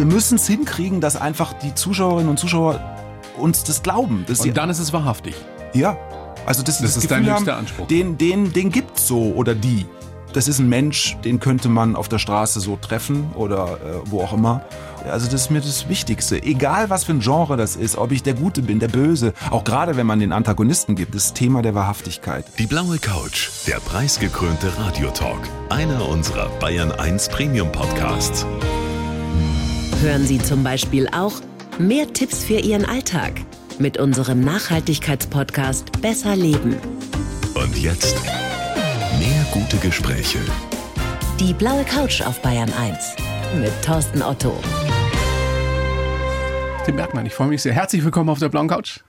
wir müssen es hinkriegen, dass einfach die Zuschauerinnen und Zuschauer uns das glauben. Dass Und dann ist es wahrhaftig. ja, also das, Das das ist dein Gefühl höchster haben, Anspruch. Den, den, den gibt's so oder die. Das ist ein Mensch, den könnte man auf der Straße so treffen oder äh, wo auch immer. Also das ist mir das Wichtigste. Egal was für ein Genre das ist, ob ich der Gute bin, der Böse, auch gerade wenn man den Antagonisten gibt, das Thema der Wahrhaftigkeit. Die blaue Couch, der preisgekrönte Radiotalk. Einer unserer Bayern 1 Premium Podcasts. Hören Sie zum Beispiel auch mehr Tipps für Ihren Alltag mit unserem Nachhaltigkeitspodcast Besser Leben. Und jetzt mehr gute Gespräche. Die blaue Couch auf Bayern 1 mit Thorsten Otto. Tim Bergmann, ich freue mich sehr. Herzlich willkommen auf der blauen Couch.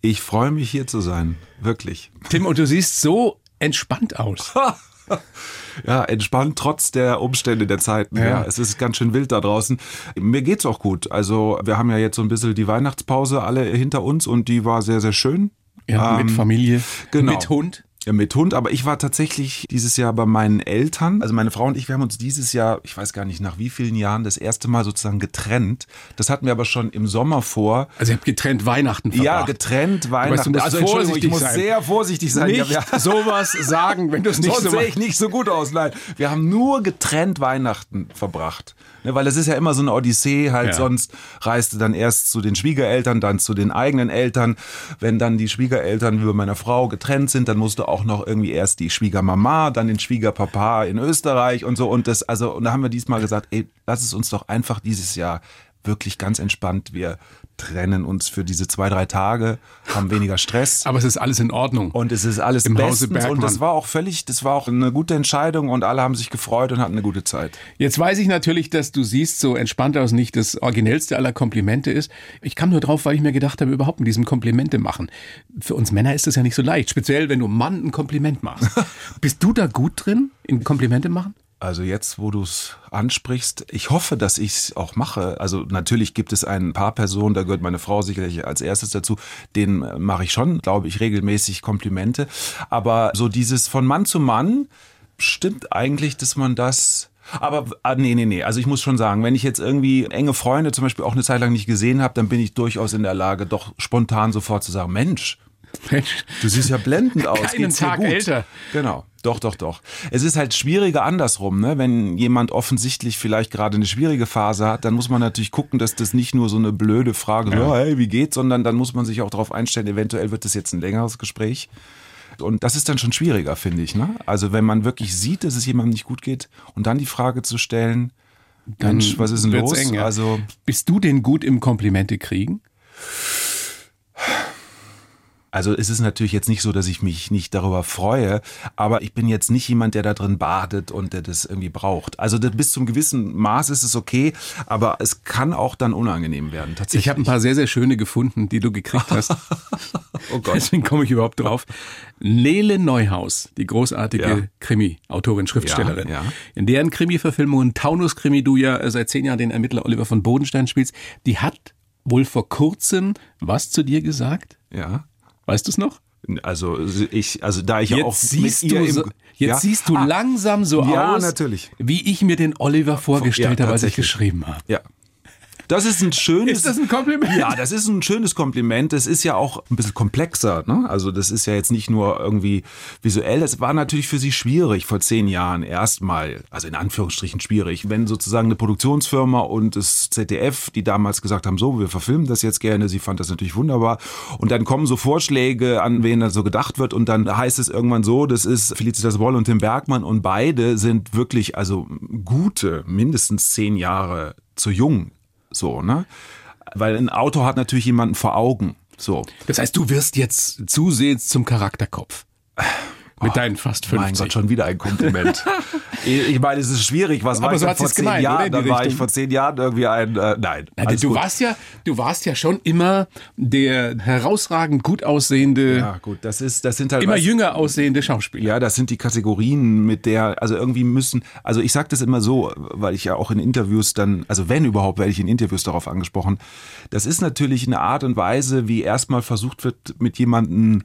Ich freue mich hier zu sein, wirklich. Tim, und du siehst so entspannt aus. Ja, entspannt trotz der Umstände der Zeiten. Ja. Ja. es ist ganz schön wild da draußen. Mir geht's auch gut. Also wir haben ja jetzt so ein bisschen die Weihnachtspause alle hinter uns und die war sehr, sehr schön. Ja, Ähm, mit Familie, genau. mit Hund. Ja, mit Hund, aber ich war tatsächlich dieses Jahr bei meinen Eltern. Also meine Frau und ich, wir haben uns dieses Jahr, ich weiß gar nicht nach wie vielen Jahren, das erste Mal sozusagen getrennt. Das hatten wir aber schon im Sommer vor. Also ihr habt getrennt Weihnachten verbracht. Ja, getrennt, Weihnachten. musst also vorsichtig ich muss sein. sehr vorsichtig sein. Nicht Ja, sowas sagen, wenn du es nicht Sonst so sehe ich nicht so gut aus. Nein, wir haben nur getrennt Weihnachten verbracht. Ne, weil es ist ja immer so eine Odyssee, halt Ja. sonst reiste dann erst zu den Schwiegereltern, dann zu den eigenen Eltern. Wenn dann die Schwiegereltern wie bei meiner Frau getrennt sind, dann musste auch noch irgendwie erst die Schwiegermama, dann den Schwiegerpapa in Österreich und so. Und das, also, und da haben wir diesmal gesagt, ey, lass es uns doch einfach dieses Jahr wirklich ganz entspannt. Wir trennen uns für diese zwei, drei Tage, haben weniger Stress. Aber es ist alles in Ordnung. Und es ist alles Im Hause bestens und Bergmann. das war auch völlig, das war auch eine gute Entscheidung und alle haben sich gefreut und hatten eine gute Zeit. Jetzt weiß ich natürlich, dass du siehst so entspannt aus nicht das originellste aller Komplimente ist. Ich kam nur drauf, weil ich mir gedacht habe, überhaupt mit diesem Komplimente machen. Für uns Männer ist das ja nicht so leicht, speziell wenn du Mann ein Kompliment machst. Bist du da gut drin, in Komplimente machen? Also jetzt, wo du es ansprichst, ich hoffe, dass ich es auch mache. Also natürlich gibt es ein paar Personen, da gehört meine Frau sicherlich als erstes dazu, denen äh, mache ich schon, glaube ich, regelmäßig Komplimente. Aber so dieses von Mann zu Mann stimmt eigentlich, dass man das aber ah, nee, nee, nee. Also ich muss schon sagen, wenn ich jetzt irgendwie enge Freunde zum Beispiel auch eine Zeit lang nicht gesehen habe, dann bin ich durchaus in der Lage, doch spontan sofort zu sagen, Mensch, Mensch, Du siehst ja blendend aus. Keinen Geht's Tag gut? älter. Genau. Doch, doch, doch. Es ist halt schwieriger andersrum, ne? Wenn jemand offensichtlich vielleicht gerade eine schwierige Phase hat, dann muss man natürlich gucken, dass das nicht nur so eine blöde Frage, so, hey, wie geht's, sondern dann muss man sich auch darauf einstellen, eventuell wird das jetzt ein längeres Gespräch. Und das ist dann schon schwieriger, finde ich, ne? Also wenn man wirklich sieht, dass es jemandem nicht gut geht und dann die Frage zu stellen, Mensch, was ist denn los? eng, ja. Also Bist du denn gut im Komplimente kriegen? Also es ist natürlich jetzt nicht so, dass ich mich nicht darüber freue, aber ich bin jetzt nicht jemand, der da drin badet und der das irgendwie braucht. Also das, bis zum gewissen Maß ist es okay, aber es kann auch dann unangenehm werden. Tatsächlich. Ich habe ein paar sehr, sehr schöne gefunden, die du gekriegt hast. oh Gott. Deswegen komme ich überhaupt drauf. Nele Neuhaus, die großartige Ja. Krimi-Autorin, Schriftstellerin. Ja, ja. In deren Krimi-Verfilmung Taunus-Krimi du ja äh, seit zehn Jahren den Ermittler Oliver von Bodenstein spielst, die hat wohl vor kurzem was zu dir gesagt? Ja. Weißt du es noch? Also ich, also da ich ja auch Jetzt siehst du, im, so, jetzt ja? siehst du Ah, langsam so Ja, aus, natürlich. wie ich mir den Oliver vorgestellt Ja, habe, als ich geschrieben habe. Ja. Das ist ein schönes. Ist das ein Kompliment? Ja, das ist ein schönes Kompliment. Das ist ja auch ein bisschen komplexer. Ne? Also das ist ja jetzt nicht nur irgendwie visuell. Es war natürlich für sie schwierig vor zehn Jahren erstmal, also in Anführungsstrichen schwierig, wenn sozusagen eine Produktionsfirma und das ZDF, die damals gesagt haben, so, wir verfilmen das jetzt gerne. Sie fand das natürlich wunderbar. Und dann kommen so Vorschläge, an wen da so gedacht wird. Und dann heißt es irgendwann so, das ist Felicitas Woll und Tim Bergmann. Und beide sind wirklich, also gute, mindestens zehn Jahre zu jung. So, ne? Weil ein Autor hat natürlich jemanden vor Augen. So. Das heißt, du wirst jetzt zusehends zum Charakterkopf. Mit deinen fast 50. Oh, Mein Gott, schon wieder ein Kompliment. ich meine, es ist schwierig. Was war Aber ich so vor zehn gemeint, Jahren? Dann war ich vor zehn Jahren irgendwie ein, äh, nein. Alles du gut. warst ja, du warst ja schon immer der herausragend gut aussehende, Ja, gut, das ist, das sind halt immer weißt- jünger aussehende Schauspieler. Ja, das sind die Kategorien, mit der, also irgendwie müssen, also ich sage das immer so, weil ich ja auch in Interviews dann, also wenn überhaupt, werde ich in Interviews darauf angesprochen. Das ist natürlich eine Art und Weise, wie erstmal versucht wird, mit jemandem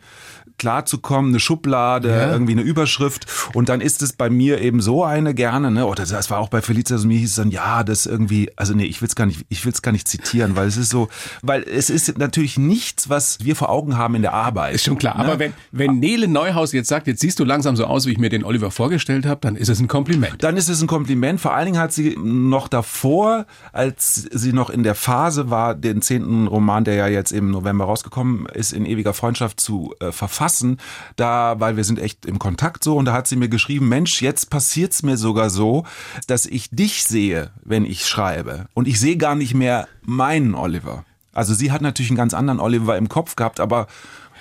klarzukommen, eine Schublade, Ja. irgendwie eine Überschrift und dann ist es bei mir eben so eine gerne, ne? Oder das war auch bei Felicia, also mir hieß es dann, ja, das irgendwie, also nee, ich will es gar nicht, ich will es gar nicht zitieren, weil es ist so, weil es ist natürlich nichts, was wir vor Augen haben in der Arbeit. Ist schon klar. Ne? Aber wenn, wenn Nele Neuhaus jetzt sagt, jetzt siehst du langsam so aus, wie ich mir den Oliver vorgestellt habe, dann ist es ein Kompliment. Dann ist es ein Kompliment. Vor allen Dingen hat sie noch davor, als sie noch in der Phase war, den zehnten Roman, der ja jetzt im November rausgekommen ist, in ewiger Freundschaft zu äh, verfassen, da, weil wir sind echt im Kontakt so, und da hat sie mir geschrieben, Mensch, jetzt passiert's mir sogar so, dass ich dich sehe, wenn ich schreibe. Und ich sehe gar nicht mehr meinen Oliver. Also sie hat natürlich einen ganz anderen Oliver im Kopf gehabt, aber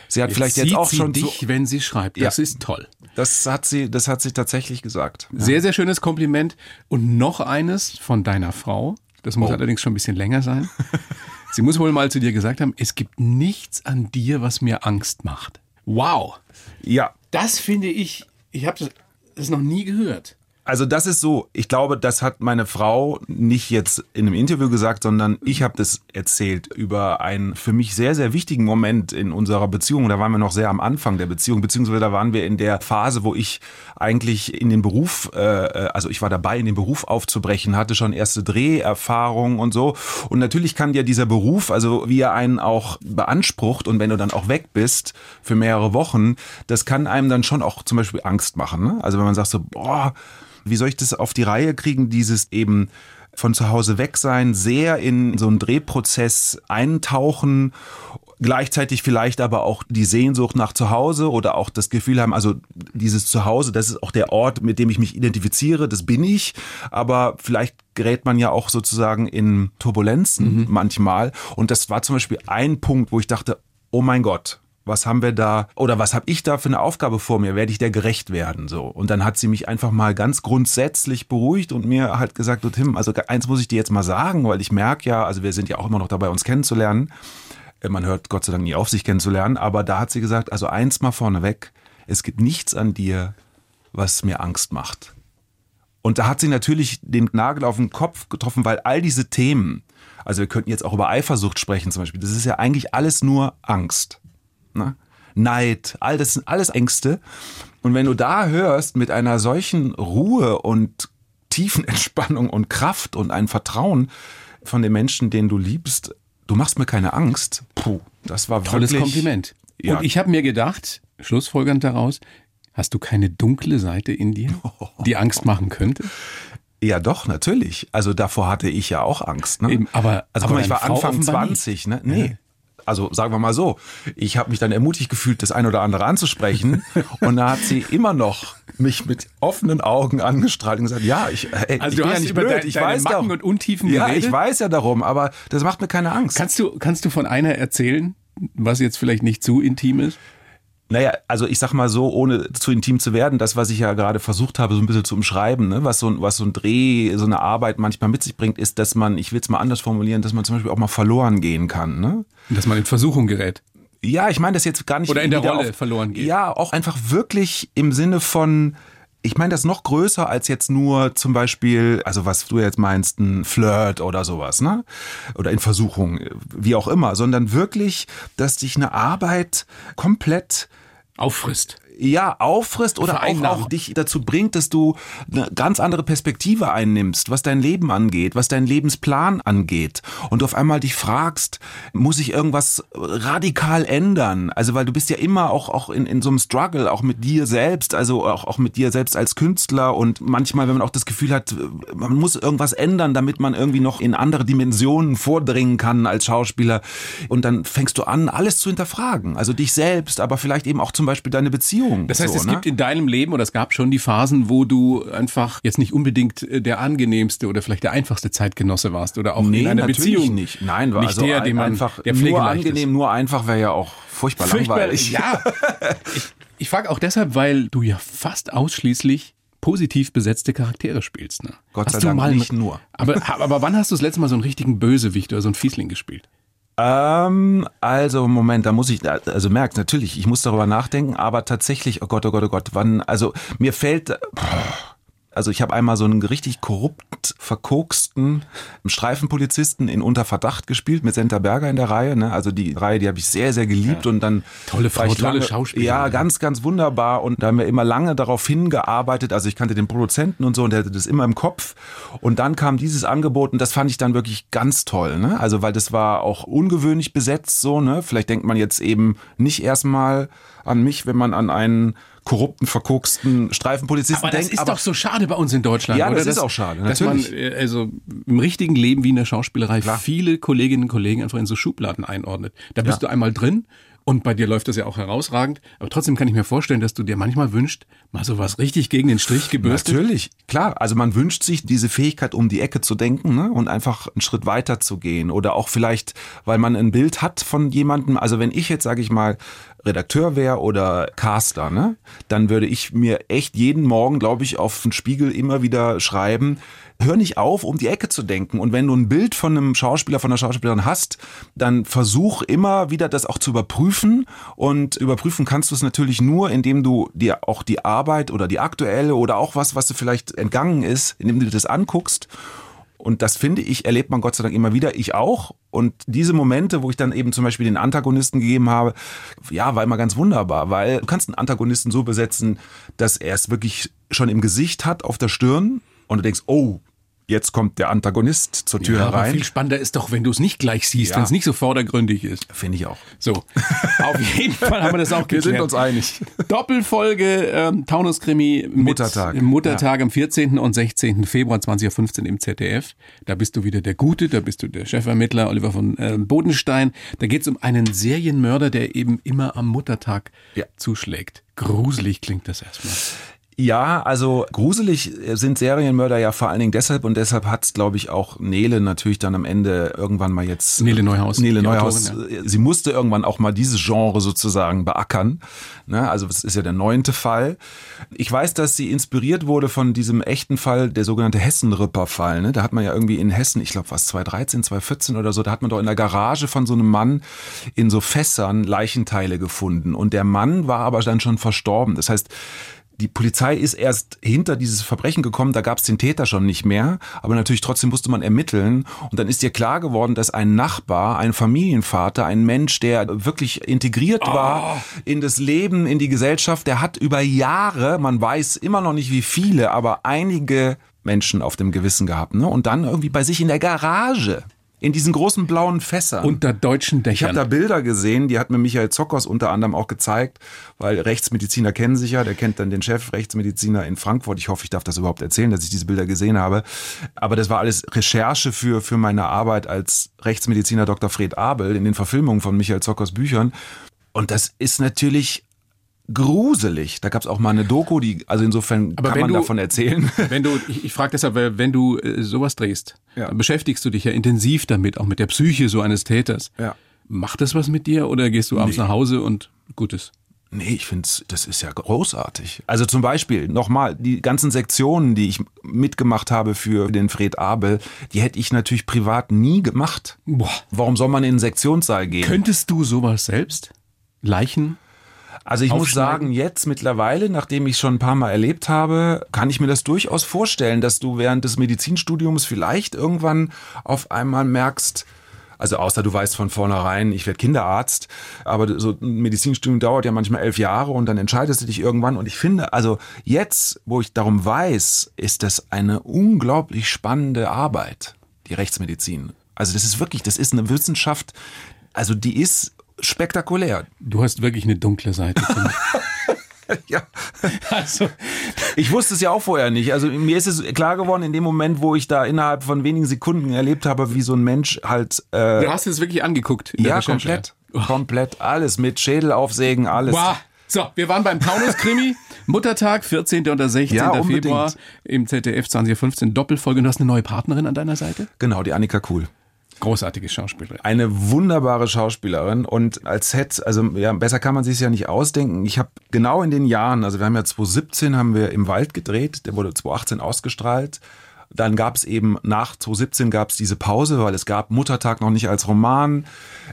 sie hat vielleicht jetzt auch schon dich, so, wenn sie schreibt. Das Ja. ist toll. das hat sie, das hat sie tatsächlich gesagt. Sehr, sehr schönes Kompliment. Und noch eines von deiner Frau. Das muss Oh. allerdings schon ein bisschen länger sein. Sie muss wohl mal zu dir gesagt haben, es gibt nichts an dir, was mir Angst macht. Wow. Ja, Das finde ich, ich habe das, das noch nie gehört. Also das ist so, ich glaube, das hat meine Frau nicht jetzt in einem Interview gesagt, sondern ich habe das erzählt über einen für mich sehr, sehr wichtigen Moment in unserer Beziehung. Da waren wir noch sehr am Anfang der Beziehung, beziehungsweise da waren wir in der Phase, wo ich eigentlich in den Beruf, äh, also ich war dabei, in den Beruf aufzubrechen, hatte schon erste Dreherfahrungen und so. Und natürlich kann dir dieser Beruf, also wie er einen auch beansprucht und wenn du dann auch weg bist für mehrere Wochen, das kann einem dann schon auch zum Beispiel Angst machen. Ne? Also wenn man sagt so, boah, wie soll ich das auf die Reihe kriegen, dieses eben von zu Hause weg sein, sehr in so einen Drehprozess eintauchen, gleichzeitig vielleicht aber auch die Sehnsucht nach Zuhause oder auch das Gefühl haben, also dieses Zuhause, das ist auch der Ort, mit dem ich mich identifiziere, das bin ich, aber vielleicht gerät man ja auch sozusagen in Turbulenzen manchmal. Und das war zum Beispiel ein Punkt, wo ich dachte, oh mein Gott, was haben wir da oder was habe ich da für eine Aufgabe vor mir? Werde ich der gerecht werden so? Und dann hat sie mich einfach mal ganz grundsätzlich beruhigt und mir halt gesagt, du Tim, also eins muss ich dir jetzt mal sagen, weil ich merke ja, also wir sind ja auch immer noch dabei, uns kennenzulernen. Äh, Man hört Gott sei Dank nie auf, sich kennenzulernen, aber da hat sie gesagt, also eins mal vorneweg, es gibt nichts an dir, was mir Angst macht. Und da hat sie natürlich den Nagel auf den Kopf getroffen, weil all diese Themen, also wir könnten jetzt auch über Eifersucht sprechen zum Beispiel, das ist ja eigentlich alles nur Angst. Ne? Neid, all das sind alles Ängste. Und wenn du da hörst mit einer solchen Ruhe und tiefen Entspannung und Kraft und ein Vertrauen von den Menschen, den du liebst, du machst mir keine Angst. Puh, das war Tolles wirklich, Kompliment. Ja. Und ich habe mir gedacht, schlussfolgernd daraus, hast du keine dunkle Seite in dir, die Angst machen könnte? Ja, doch, natürlich. Also davor hatte ich ja auch Angst. Ne? Eben, aber- also aber mal, ich war Anfang offenbar 20, ne? Nee. Also sagen wir mal so, ich habe mich dann ermutigt gefühlt, das ein oder andere anzusprechen und da hat sie immer noch mich mit offenen Augen angestrahlt und gesagt, ja, ich, ey, Also ich du bin hast ja nicht über blöd, dein- ich weiß Macken und Untiefen Ja, geredet? ich weiß ja darum, aber das macht mir keine Angst. Kannst du, kannst du von einer erzählen, was jetzt vielleicht nicht zu intim ist? Naja, also ich sag mal so, ohne zu intim zu werden, das, was ich ja gerade versucht habe, so ein bisschen zu umschreiben, ne, was so, ein- was so ein Dreh, so eine Arbeit manchmal mit sich bringt, ist, dass man, ich will es mal anders formulieren, dass man zum Beispiel auch mal verloren gehen kann. Ne? Dass man in Versuchung gerät. Ja, ich meine das jetzt gar nicht. Oder in der Rolle verloren geht. Ja, auch einfach wirklich im Sinne von, ich meine das noch größer als jetzt nur zum Beispiel, also was du jetzt meinst, ein Flirt oder sowas, ne? Oder in Versuchung, wie auch immer, sondern wirklich, dass dich eine Arbeit komplett Auffrisst. Ja, auffrisst oder auch, auch dich dazu bringt, dass du eine ganz andere Perspektive einnimmst, was dein Leben angeht, was dein Lebensplan angeht. Und du auf einmal dich fragst, muss ich irgendwas radikal ändern? Also, weil du bist ja immer auch, auch in, in so einem Struggle, auch mit dir selbst, also auch, auch mit dir selbst als Künstler und manchmal, wenn man auch das Gefühl hat, man muss irgendwas ändern, damit man irgendwie noch in andere Dimensionen vordringen kann als Schauspieler. Und dann fängst du an, alles zu hinterfragen. Also dich selbst, aber vielleicht eben auch zum Beispiel deine Beziehung. Das heißt, so, es ne? gibt in deinem Leben oder es gab schon die Phasen, wo du einfach jetzt nicht unbedingt äh, der angenehmste oder vielleicht der einfachste Zeitgenosse warst oder auch Nee, in einer Beziehung. nicht. Nein, war nicht also der, den man einfach der nur angenehm, nur einfach wäre ja auch furchtbar, Furchtbar, langweilig. ja. Ich, ich frage auch deshalb, weil du ja fast ausschließlich positiv besetzte Charaktere spielst. Ne? Gott sei Hast Dank mal nicht nur. Aber, aber wann hast du das letzte Mal so einen richtigen Bösewicht oder so einen Fiesling gespielt? Ähm, also Moment, da muss ich, also merkt natürlich, ich muss darüber nachdenken, aber tatsächlich, oh Gott, oh Gott, oh Gott, wann, also mir fällt, Also ich habe einmal so einen richtig korrupt verkoksten Streifenpolizisten in Unter Verdacht gespielt mit Senta Berger in der Reihe. Ne? Also die Reihe, die habe ich sehr, sehr geliebt ja. und dann tolle Frau, tolle lange, Schauspielerin. Ja, ganz, ganz wunderbar. Und da haben wir immer lange darauf hingearbeitet. Also ich kannte den Produzenten und so und der hatte das immer im Kopf. Und dann kam dieses Angebot und das fand ich dann wirklich ganz toll. Ne? Also weil das war auch ungewöhnlich besetzt so. Ne? Vielleicht denkt man jetzt eben nicht erstmal an mich, wenn man an einen korrupten, verkoksten Streifenpolizisten aber das denkt. ist aber doch so schade bei uns in Deutschland. Ja, oder? das, das ist auch schade. Natürlich. Dass man äh, also im richtigen Leben wie in der Schauspielerei Klar. viele Kolleginnen und Kollegen einfach in so Schubladen einordnet. Da bist ja. du einmal drin und bei dir läuft das ja auch herausragend. Aber trotzdem kann ich mir vorstellen, dass du dir manchmal wünschst, mal so was richtig gegen den Strich gebürstet. Natürlich, klar. Also man wünscht sich diese Fähigkeit, um die Ecke zu denken ne? und einfach einen Schritt weiter zu gehen. Oder auch vielleicht, weil man ein Bild hat von jemandem. Also wenn ich jetzt, sage ich mal, Redakteur wäre oder Caster, ne, dann würde ich mir echt jeden Morgen, glaube ich, auf den Spiegel immer wieder schreiben, hör nicht auf, um die Ecke zu denken. Und wenn du ein Bild von einem Schauspieler, von einer Schauspielerin hast, dann versuch immer wieder das auch zu überprüfen. Und überprüfen kannst du es natürlich nur, indem du dir auch die Arbeit oder die aktuelle oder auch was, was du vielleicht entgangen ist, indem du dir das anguckst und das finde ich, erlebt man Gott sei Dank immer wieder, ich auch. Und diese Momente, wo ich dann eben zum Beispiel den Antagonisten gegeben habe, ja, war immer ganz wunderbar, weil du kannst einen Antagonisten so besetzen, dass er es wirklich schon im Gesicht hat, auf der Stirn. Und du denkst, oh, jetzt kommt der Antagonist zur Tür ja, herein. viel spannender ist doch, wenn du es nicht gleich siehst, ja. wenn es nicht so vordergründig ist. Finde ich auch. So, auf jeden Fall haben wir das auch geklärt. Wir sind uns einig. Doppelfolge ähm, Taunus-Krimi Muttertag. Muttertag ja. am 14. und 16. Februar 2015 im ZDF. Da bist du wieder der Gute, da bist du der Chefermittler Oliver von äh, Bodenstein. Da geht es um einen Serienmörder, der eben immer am Muttertag zuschlägt. Gruselig klingt das erstmal. Ja, also gruselig sind Serienmörder ja vor allen Dingen deshalb und deshalb hat's, glaube ich, auch Nele natürlich dann am Ende irgendwann mal jetzt. Nele Neuhaus. Nele Neuhaus. Autorin, ja. Sie musste irgendwann auch mal dieses Genre sozusagen beackern. Ne? Also das ist ja der neunte Fall. Ich weiß, dass sie inspiriert wurde von diesem echten Fall, der sogenannte Hessenripper-Fall. Ne? Da hat man ja irgendwie in Hessen, ich glaube was 2013, 2014 oder so, da hat man doch in der Garage von so einem Mann in so Fässern Leichenteile gefunden. Und der Mann war aber dann schon verstorben. Das heißt, die Polizei ist erst hinter dieses Verbrechen gekommen, da gab es den Täter schon nicht mehr, aber natürlich trotzdem musste man ermitteln und dann ist ihr klar geworden, dass ein Nachbar, ein Familienvater, ein Mensch, der wirklich integriert oh. war in das Leben, in die Gesellschaft, der hat über Jahre, man weiß immer noch nicht wie viele, aber einige Menschen auf dem Gewissen gehabt, ne? Und dann irgendwie bei sich in der Garage in diesen großen blauen Fässern. Unter deutschen Dächern. Ich habe da Bilder gesehen, die hat mir Michael Zockers unter anderem auch gezeigt, weil Rechtsmediziner kennen sich ja, der kennt dann den Chef Rechtsmediziner in Frankfurt. Ich hoffe, ich darf das überhaupt erzählen, dass ich diese Bilder gesehen habe. Aber das war alles Recherche für, für meine Arbeit als Rechtsmediziner Dr. Fred Abel in den Verfilmungen von Michael Zockers Büchern. Und das ist natürlich gruselig. Da gab es auch mal eine Doku, die, also insofern Aber kann man du, davon erzählen. Wenn du, ich, ich frage deshalb, wenn du äh, sowas drehst, ja. dann beschäftigst du dich ja intensiv damit, auch mit der Psyche so eines Täters. Ja. Macht das was mit dir oder gehst du abends nee. nach Hause und Gutes? Nee, ich finde, das ist ja großartig. Also zum Beispiel, nochmal, die ganzen Sektionen, die ich mitgemacht habe für den Fred Abel, die hätte ich natürlich privat nie gemacht. Boah. Warum soll man in den Sektionssaal gehen? Könntest du sowas selbst? Leichen also ich muss sagen, jetzt mittlerweile, nachdem ich schon ein paar Mal erlebt habe, kann ich mir das durchaus vorstellen, dass du während des Medizinstudiums vielleicht irgendwann auf einmal merkst, also außer du weißt von vornherein, ich werde Kinderarzt, aber so ein Medizinstudium dauert ja manchmal elf Jahre und dann entscheidest du dich irgendwann. Und ich finde, also jetzt, wo ich darum weiß, ist das eine unglaublich spannende Arbeit, die Rechtsmedizin. Also das ist wirklich, das ist eine Wissenschaft, also die ist spektakulär. Du hast wirklich eine dunkle Seite. ja. Also, ich wusste es ja auch vorher nicht. Also mir ist es klar geworden in dem Moment, wo ich da innerhalb von wenigen Sekunden erlebt habe, wie so ein Mensch halt. Äh, du hast es wirklich angeguckt. ja, komplett. Oh. Komplett alles mit Schädel aufsägen, alles. Wow. So, wir waren beim Taunus-Krimi. Muttertag, 14. oder 16. Ja, Februar im ZDF 2015. Doppelfolge. Und du hast eine neue Partnerin an deiner Seite? Genau, die Annika Kuhl. Großartige Schauspielerin. Eine wunderbare Schauspielerin und als Set, also ja, besser kann man sich ja nicht ausdenken. Ich habe genau in den Jahren, also wir haben ja 2017 haben wir im Wald gedreht, der wurde 2018 ausgestrahlt. Dann gab es eben nach 2017 gab es diese Pause, weil es gab Muttertag noch nicht als Roman.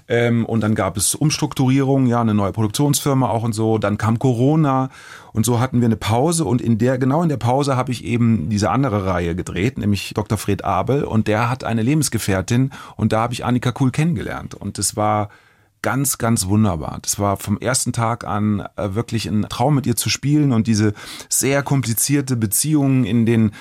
Ähm, und dann gab es Umstrukturierung, ja, eine neue Produktionsfirma auch und so. Dann kam Corona und so hatten wir eine Pause. Und in der, genau in der Pause habe ich eben diese andere Reihe gedreht, nämlich Dr. Fred Abel. Und der hat eine Lebensgefährtin und da habe ich Annika Kuhl kennengelernt. Und das war ganz, ganz wunderbar. Das war vom ersten Tag an äh, wirklich ein Traum mit ihr zu spielen und diese sehr komplizierte Beziehung in den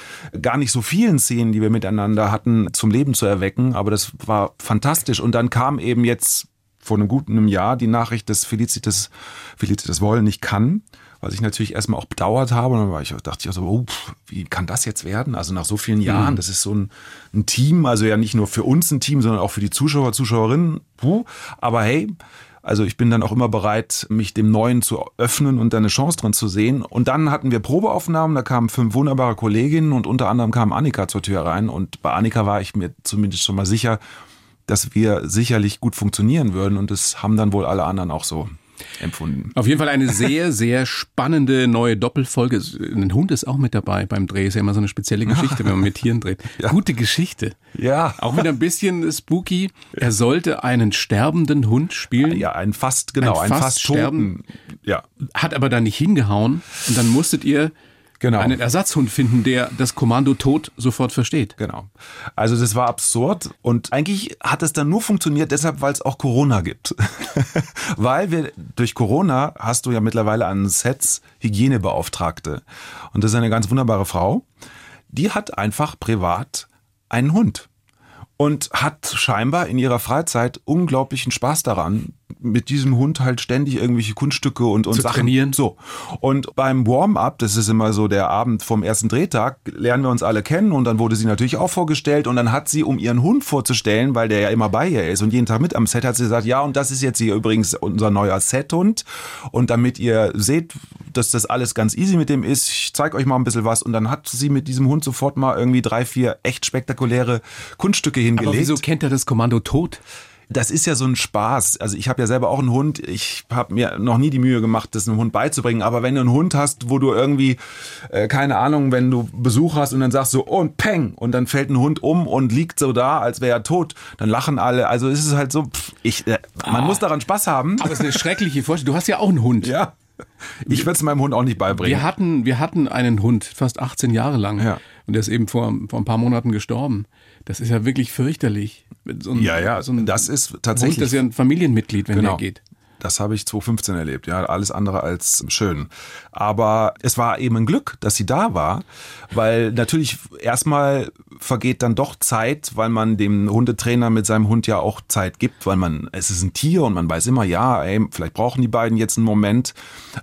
gar nicht so vielen Szenen, die wir miteinander hatten, zum Leben zu erwecken. Aber das war fantastisch. Und dann kam eben jetzt vor einem guten Jahr die Nachricht, dass Felicitas, Felicitas Woll nicht kann was ich natürlich erstmal auch bedauert habe. Und dann war ich, dachte ich auch so, oh, wie kann das jetzt werden? Also nach so vielen Jahren, mhm. das ist so ein, ein, Team, also ja nicht nur für uns ein Team, sondern auch für die Zuschauer, Zuschauerinnen. Puh. Aber hey, also ich bin dann auch immer bereit, mich dem Neuen zu öffnen und da eine Chance drin zu sehen. Und dann hatten wir Probeaufnahmen, da kamen fünf wunderbare Kolleginnen und unter anderem kam Annika zur Tür rein. Und bei Annika war ich mir zumindest schon mal sicher, dass wir sicherlich gut funktionieren würden. Und das haben dann wohl alle anderen auch so empfunden. Auf jeden Fall eine sehr, sehr spannende neue Doppelfolge. Ein Hund ist auch mit dabei beim Dreh. Ist ja immer so eine spezielle Geschichte, wenn man mit Tieren dreht. Ja. Gute Geschichte. Ja. Auch wieder ein bisschen spooky. Er sollte einen sterbenden Hund spielen. Ja, einen fast, genau, einen fast, fast sterben. Ja. Hat aber da nicht hingehauen. Und dann musstet ihr genau. einen Ersatzhund finden, der das Kommando Tod sofort versteht. Genau. Also das war absurd und eigentlich hat es dann nur funktioniert deshalb, weil es auch Corona gibt. weil wir durch Corona hast du ja mittlerweile an Sets Hygienebeauftragte und das ist eine ganz wunderbare Frau. Die hat einfach privat einen Hund und hat scheinbar in ihrer Freizeit unglaublichen Spaß daran, mit diesem Hund halt ständig irgendwelche Kunststücke und, und Zu Sachen. trainieren. So. Und beim Warm-up, das ist immer so der Abend vom ersten Drehtag, lernen wir uns alle kennen und dann wurde sie natürlich auch vorgestellt und dann hat sie, um ihren Hund vorzustellen, weil der ja immer bei ihr ist und jeden Tag mit am Set, hat sie gesagt, ja, und das ist jetzt hier übrigens unser neuer Set-Hund und damit ihr seht, dass das alles ganz easy mit dem ist, ich zeig euch mal ein bisschen was und dann hat sie mit diesem Hund sofort mal irgendwie drei, vier echt spektakuläre Kunststücke hingelegt. Aber wieso kennt er das Kommando Tod? Das ist ja so ein Spaß. Also ich habe ja selber auch einen Hund. Ich habe mir noch nie die Mühe gemacht, das einem Hund beizubringen. Aber wenn du einen Hund hast, wo du irgendwie, äh, keine Ahnung, wenn du Besuch hast und dann sagst du, oh, und peng, und dann fällt ein Hund um und liegt so da, als wäre er tot, dann lachen alle. Also es ist halt so, pff, ich, äh, man ah. muss daran Spaß haben. Aber es ist eine schreckliche Vorstellung. Du hast ja auch einen Hund. Ja. Ich würde es meinem Hund auch nicht beibringen. Wir hatten, wir hatten einen Hund, fast 18 Jahre lang. Ja. Und der ist eben vor, vor ein paar Monaten gestorben. Das ist ja wirklich fürchterlich. So ein, ja, ja, so ein das ist tatsächlich. Hund, das ist ja ein Familienmitglied, wenn genau. der geht. Das habe ich 2015 erlebt, ja, alles andere als schön. Aber es war eben ein Glück, dass sie da war, weil natürlich erstmal vergeht dann doch Zeit, weil man dem Hundetrainer mit seinem Hund ja auch Zeit gibt, weil man, es ist ein Tier und man weiß immer, ja, ey, vielleicht brauchen die beiden jetzt einen Moment.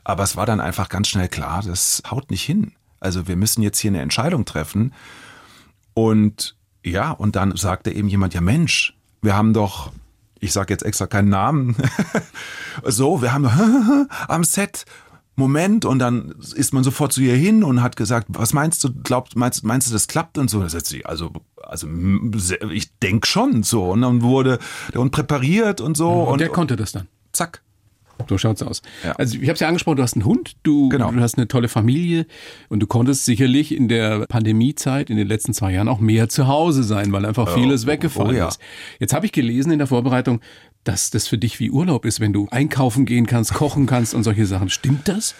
Aber es war dann einfach ganz schnell klar, das haut nicht hin. Also wir müssen jetzt hier eine Entscheidung treffen. Und ja, und dann sagte eben jemand, ja Mensch, wir haben doch, ich sage jetzt extra keinen Namen, so, wir haben am Set Moment und dann ist man sofort zu ihr hin und hat gesagt, was meinst du, glaubt, meinst, meinst du, das klappt und so? Da sagt sie, also, also ich denke schon so. Und dann wurde der Hund präpariert und so. Und, und der konnte das dann. Zack. So schaut's aus. Ja. Also ich habe es ja angesprochen, du hast einen Hund, du, genau. du hast eine tolle Familie und du konntest sicherlich in der Pandemiezeit in den letzten zwei Jahren auch mehr zu Hause sein, weil einfach vieles oh, weggefallen oh, ja. ist. Jetzt habe ich gelesen in der Vorbereitung, dass das für dich wie Urlaub ist, wenn du einkaufen gehen kannst, kochen kannst und solche Sachen. Stimmt das?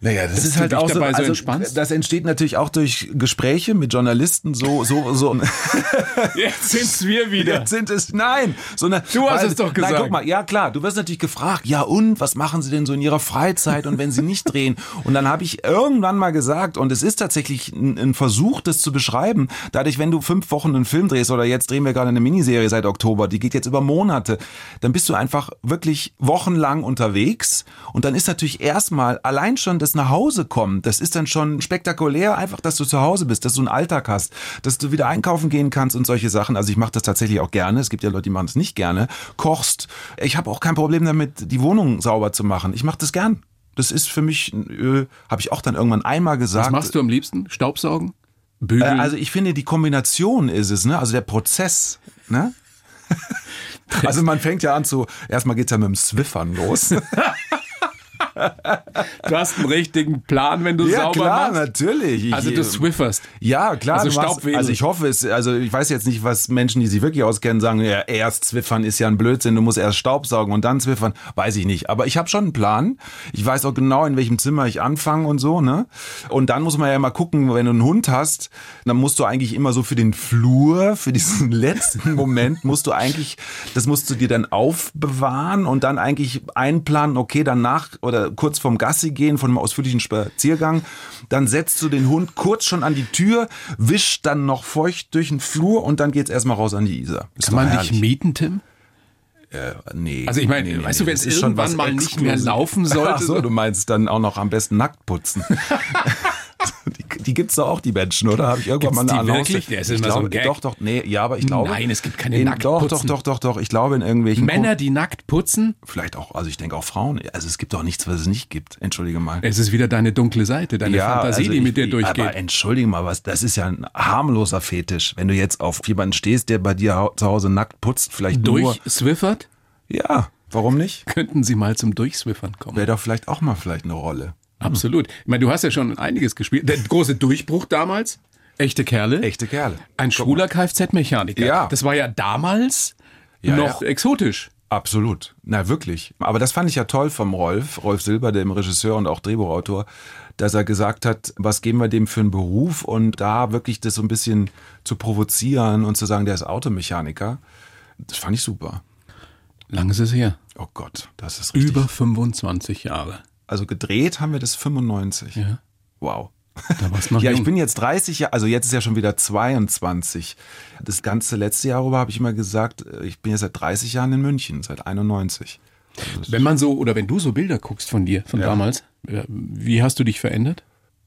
Naja, das, das ist halt auch so, also, so das entsteht natürlich auch durch Gespräche mit Journalisten, so, so, so. Jetzt sind's wir wieder. Jetzt sind es, nein. So eine, du hast weil, es doch gesagt. Nein, guck mal, ja klar, du wirst natürlich gefragt, ja und, was machen sie denn so in ihrer Freizeit und wenn sie nicht drehen? Und dann habe ich irgendwann mal gesagt, und es ist tatsächlich ein, ein, Versuch, das zu beschreiben, dadurch, wenn du fünf Wochen einen Film drehst oder jetzt drehen wir gerade eine Miniserie seit Oktober, die geht jetzt über Monate, dann bist du einfach wirklich wochenlang unterwegs und dann ist natürlich erstmal allein schon das das nach Hause kommen, das ist dann schon spektakulär, einfach, dass du zu Hause bist, dass du einen Alltag hast, dass du wieder einkaufen gehen kannst und solche Sachen. Also ich mache das tatsächlich auch gerne. Es gibt ja Leute, die machen das nicht gerne. Kochst. Ich habe auch kein Problem damit, die Wohnung sauber zu machen. Ich mache das gern. Das ist für mich, äh, habe ich auch dann irgendwann einmal gesagt. Was machst du am liebsten? Staubsaugen? Bügeln? Äh, also ich finde, die Kombination ist es, ne? Also der Prozess, ne? Also man fängt ja an zu, erstmal geht's ja mit dem Swiffern los. Du hast einen richtigen Plan, wenn du Ja, sauber klar, machst. natürlich. Ich- Also du swifferst. Ja, klar. Also machst- also ich hoffe es, also ich weiß jetzt nicht, was Menschen, die sich wirklich auskennen, sagen, ja, erst zwiffern ist ja ein Blödsinn, du musst erst Staubsaugen und dann zwiffern, weiß ich nicht. Aber ich habe schon einen Plan. Ich weiß auch genau, in welchem Zimmer ich anfange und so, ne? Und dann muss man ja mal gucken, wenn du einen Hund hast, dann musst du eigentlich immer so für den Flur, für diesen letzten Moment, musst du eigentlich, das musst du dir dann aufbewahren und dann eigentlich einplanen, okay, danach oder kurz vorm Gassi gehen, von einem ausführlichen Spaziergang, dann setzt du den Hund kurz schon an die Tür, wischt dann noch feucht durch den Flur und dann geht's erstmal raus an die Isar. Ist Kann man herrlich. dich mieten, Tim? Nee. Also ich meine, nee, nee, weißt du, nee, wenn das es ist schon irgendwann mal nicht mehr laufen sollte, Ach so- du meinst dann auch noch am besten nackt putzen. die, die gibt's doch auch, die Menschen, oder? Habe ich irgendwann Gibt's mal eine die Annonce? wirklich? Der ist ich immer so ein glaube, Gag. Doch, doch, nee, ja, aber ich glaube. Nein, es gibt keine in, nackt Doch, doch, doch, doch, doch. Ich glaube in irgendwelchen Männer, die nackt putzen, vielleicht auch, also ich denke auch Frauen. Also es gibt doch nichts, was es nicht gibt. Entschuldige mal. es ist wieder deine dunkle Seite, deine Fantasie, also die ich- mit dir Aber durchgeht. entschuldige mal, was, das ist ja ein harmloser Fetisch. Wenn du jetzt auf jemanden stehst, der bei dir zu Hause nackt putzt, vielleicht nur. Durchswiffert, Ja, warum nicht? könnten sie mal zum Durchswiffern kommen. Wäre doch vielleicht auch mal vielleicht eine Rolle. Absolut. Ich meine, du hast ja schon einiges gespielt. Der große Durchbruch damals, echte Kerle. Echte Kerle. Ein schwuler Kfz-Mechaniker. Ja. Das war ja damals Ja, noch ja. exotisch. Absolut. Na, wirklich. Aber das fand ich ja toll vom Rolf, Rolf Silber, dem Regisseur und auch Drehbuchautor, dass er gesagt hat, was geben wir dem für einen Beruf und da wirklich das so ein bisschen zu provozieren und zu sagen, der ist Automechaniker. Das fand ich super. Lang ist es her. Oh Gott, das ist richtig. Über 25 Jahre. Also gedreht haben wir das 95. Ja. Wow. Ja, ich bin jetzt 30 Jahre, also jetzt ist ja schon wieder 22. Das ganze letzte Jahr über habe ich immer gesagt, äh, ich bin jetzt seit 30 Jahren in München, seit 91. Wenn man so, oder wenn du so Bilder guckst von dir, von Ja. damals, wie hast du dich verändert?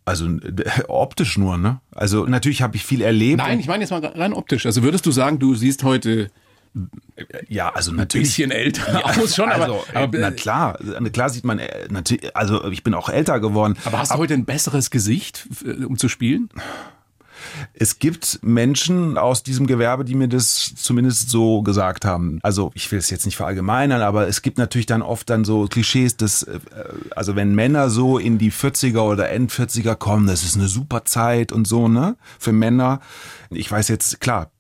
Also optisch nur, ne? Also natürlich habe ich viel erlebt. Nein, ich meine jetzt mal rein optisch. Also würdest du sagen, du siehst heute ja, also ein natürlich. bisschen älter aus schon, also, aber, aber, na klar, na klar sieht man, äh, natürlich, also ich bin auch älter geworden. aber hast du heute ein besseres Gesicht, äh, um zu spielen? Es gibt Menschen aus diesem Gewerbe, die mir das zumindest so gesagt haben. Also ich will es jetzt nicht verallgemeinern, aber es gibt natürlich dann oft dann so Klischees, dass äh, also wenn Männer so in die 40er oder End 40er kommen, das ist eine super Zeit und so, ne? Für Männer. Ich weiß jetzt, klar,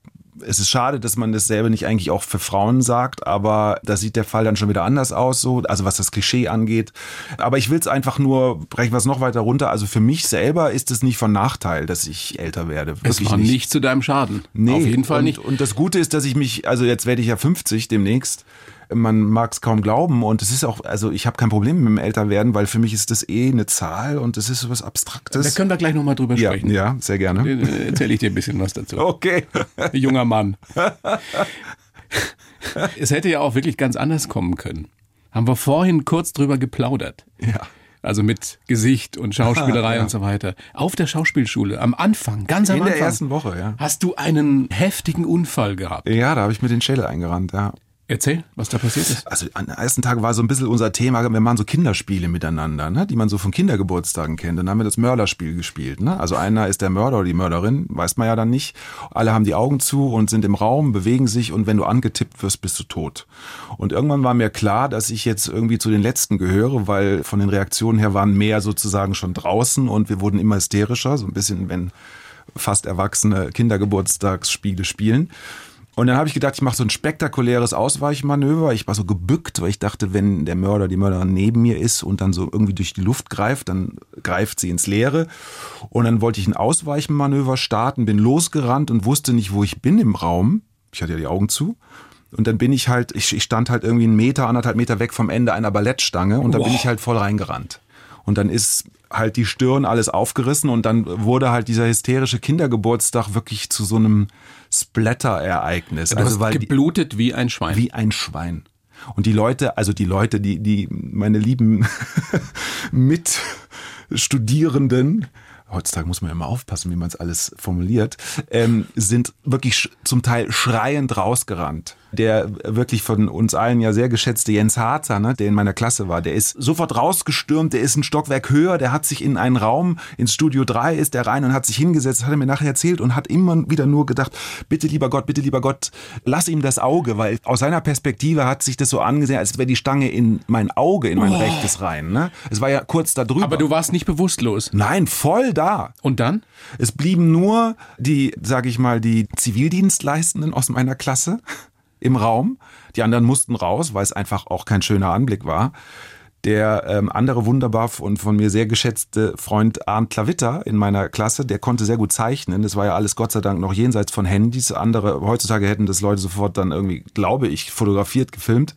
es ist schade, dass man dasselbe nicht eigentlich auch für Frauen sagt, aber da sieht der Fall dann schon wieder anders aus, so, also was das Klischee angeht. Aber ich will es einfach nur, brechen wir es noch weiter runter. Also für mich selber ist es nicht von Nachteil, dass ich älter werde. Es Wirklich war nicht zu deinem Schaden. Nee, Auf jeden Fall und, nicht. Und das Gute ist, dass ich mich, also jetzt werde ich ja 50 demnächst. Man mag es kaum glauben und es ist auch, also ich habe kein Problem mit dem Älterwerden, weil für mich ist das eh eine Zahl und das ist so was Da Abstraktes. können wir gleich nochmal drüber Ja, sprechen. ja, sehr gerne. Äh, Erzähle ich dir ein bisschen was dazu. Okay. Junger Mann. es hätte ja auch wirklich ganz anders kommen können. Haben wir vorhin kurz drüber geplaudert. Ja. Also mit Gesicht und Schauspielerei Ja. und so weiter. Auf der Schauspielschule, am Anfang, ganz am In der Anfang. ersten Woche, ja. Hast du einen heftigen Unfall gehabt? Ja, da habe ich mir den Schädel eingerannt, ja. Erzähl, was da passiert ist. Also an den ersten Tag war so ein bisschen unser Thema, wir machen so Kinderspiele miteinander, ne, die man so von Kindergeburtstagen kennt. Dann haben wir das Mörderspiel gespielt. Ne? Also einer ist der Mörder oder die Mörderin, weiß man ja dann nicht. Alle haben die Augen zu und sind im Raum, bewegen sich und wenn du angetippt wirst, bist du tot. Und irgendwann war mir klar, dass ich jetzt irgendwie zu den Letzten gehöre, weil von den Reaktionen her waren mehr sozusagen schon draußen und wir wurden immer hysterischer, so ein bisschen, wenn fast erwachsene Kindergeburtstagsspiele spielen. Und dann habe ich gedacht, ich mache so ein spektakuläres Ausweichmanöver. Ich war so gebückt, weil ich dachte, wenn der Mörder, die Mörderin neben mir ist und dann so irgendwie durch die Luft greift, dann greift sie ins Leere. Und dann wollte ich ein Ausweichmanöver starten, bin losgerannt und wusste nicht, wo ich bin im Raum. Ich hatte ja die Augen zu. Und dann bin ich halt, ich, ich stand halt irgendwie einen Meter, anderthalb Meter weg vom Ende einer Ballettstange und dann bin ich halt voll reingerannt. Und dann ist halt die Stirn alles aufgerissen und dann wurde halt dieser hysterische Kindergeburtstag wirklich zu so einem Splatter-Ereignis. Also weil die, geblutet wie ein Schwein. wie ein Schwein. Und die Leute, also die Leute, die, die, meine lieben Mitstudierenden, heutzutage muss man ja immer aufpassen, wie man es alles formuliert, ähm, sind wirklich zum Teil schreiend rausgerannt. Der wirklich von uns allen ja sehr geschätzte Jens Harzer, ne, der in meiner Klasse war, der ist sofort rausgestürmt, der ist ein Stockwerk höher, der hat sich in einen Raum, ins Studio 3 ist der rein und hat sich hingesetzt, hat er mir nachher erzählt und hat immer wieder nur gedacht, bitte lieber Gott, bitte lieber Gott, lass ihm das Auge, weil aus seiner Perspektive hat sich das so angesehen, als wäre die Stange in mein Auge, in mein oh. rechtes rein. Ne? Es war ja kurz da drüber. Aber du warst nicht bewusstlos. Nein, voll da. Und dann? Es blieben nur die, sage ich mal, die Zivildienstleistenden aus meiner Klasse im Raum. Die anderen mussten raus, weil es einfach auch kein schöner Anblick war. Der ähm, andere wunderbar und von mir sehr geschätzte Freund Arndt Klavitter in meiner Klasse, der konnte sehr gut zeichnen. Das war ja alles Gott sei Dank noch jenseits von Handys. Andere heutzutage hätten das Leute sofort dann irgendwie, glaube ich, fotografiert, gefilmt.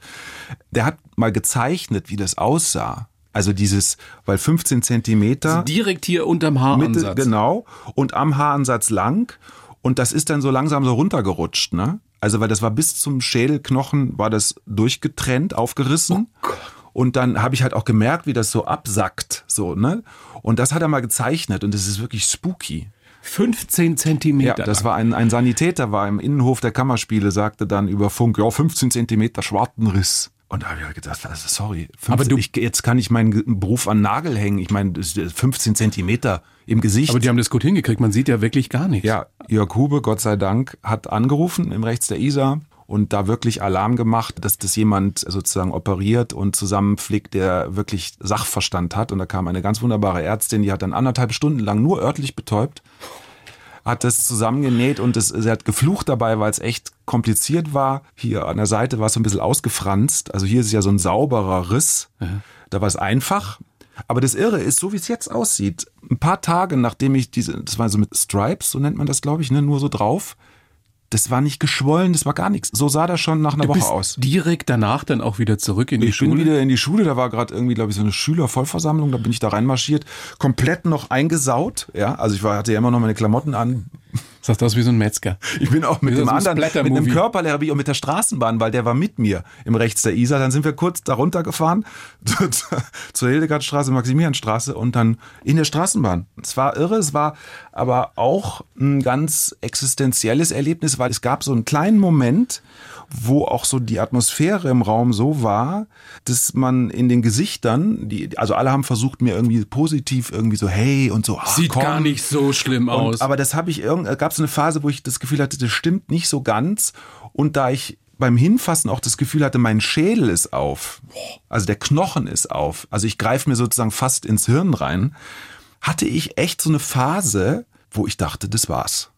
Der hat mal gezeichnet, wie das aussah. Also dieses, weil 15 Zentimeter. Also direkt hier unterm Haaransatz. Mitte, genau. Und am Haaransatz lang. Und das ist dann so langsam so runtergerutscht, ne? Also, weil das war bis zum Schädelknochen, war das durchgetrennt, aufgerissen. Oh und dann habe ich halt auch gemerkt, wie das so absackt, so, ne? Und das hat er mal gezeichnet und das ist wirklich spooky. 15 Zentimeter. Ja, das war ein, ein Sanitäter, war im Innenhof der Kammerspiele, sagte dann über Funk, ja, 15 Zentimeter Schwartenriss. Und da habe ich halt gedacht, also sorry, 15, aber du, ich, jetzt kann ich meinen Beruf an Nagel hängen. Ich meine, 15 Zentimeter im Gesicht. Aber die haben das gut hingekriegt, man sieht ja wirklich gar nichts. Ja, Jörg Hube, Gott sei Dank, hat angerufen im Rechts der Isar und da wirklich Alarm gemacht, dass das jemand sozusagen operiert und zusammenflickt, der wirklich Sachverstand hat. Und da kam eine ganz wunderbare Ärztin, die hat dann anderthalb Stunden lang nur örtlich betäubt, hat das zusammengenäht und es, sie hat geflucht dabei, weil es echt kompliziert war. Hier an der Seite war es so ein bisschen ausgefranst. Also hier ist ja so ein sauberer Riss. Mhm. Da war es einfach. Aber das Irre ist, so wie es jetzt aussieht, ein paar Tage nachdem ich diese, das war so mit Stripes, so nennt man das, glaube ich, ne, nur so drauf, das war nicht geschwollen, das war gar nichts. So sah das schon nach einer du Woche bist aus. Direkt danach dann auch wieder zurück in die ich Schule. Ich bin wieder in die Schule, da war gerade irgendwie, glaube ich, so eine Schülervollversammlung, da bin ich da reinmarschiert, komplett noch eingesaut, ja, also ich war, hatte ja immer noch meine Klamotten an, Sahst aus wie so ein Metzger. Ich bin auch mit dem so anderen, mit einem Körperlehrer, wie auch mit der Straßenbahn, weil der war mit mir im rechts der Isar. Dann sind wir kurz da runtergefahren zur Hildegardstraße, Maximilianstraße und dann in der Straßenbahn. Es war irre, es war aber auch ein ganz existenzielles Erlebnis, weil es gab so einen kleinen Moment, wo auch so die Atmosphäre im Raum so war, dass man in den Gesichtern, die, also alle haben versucht, mir irgendwie positiv irgendwie so, hey und so. Ach, Sieht komm. gar nicht so schlimm aus. Und, aber das habe ich irgend, gab es eine Phase, wo ich das Gefühl hatte, das stimmt nicht so ganz. Und da ich beim Hinfassen auch das Gefühl hatte, mein Schädel ist auf. Also der Knochen ist auf. Also ich greife mir sozusagen fast ins Hirn rein. Hatte ich echt so eine Phase, wo ich dachte, das war's.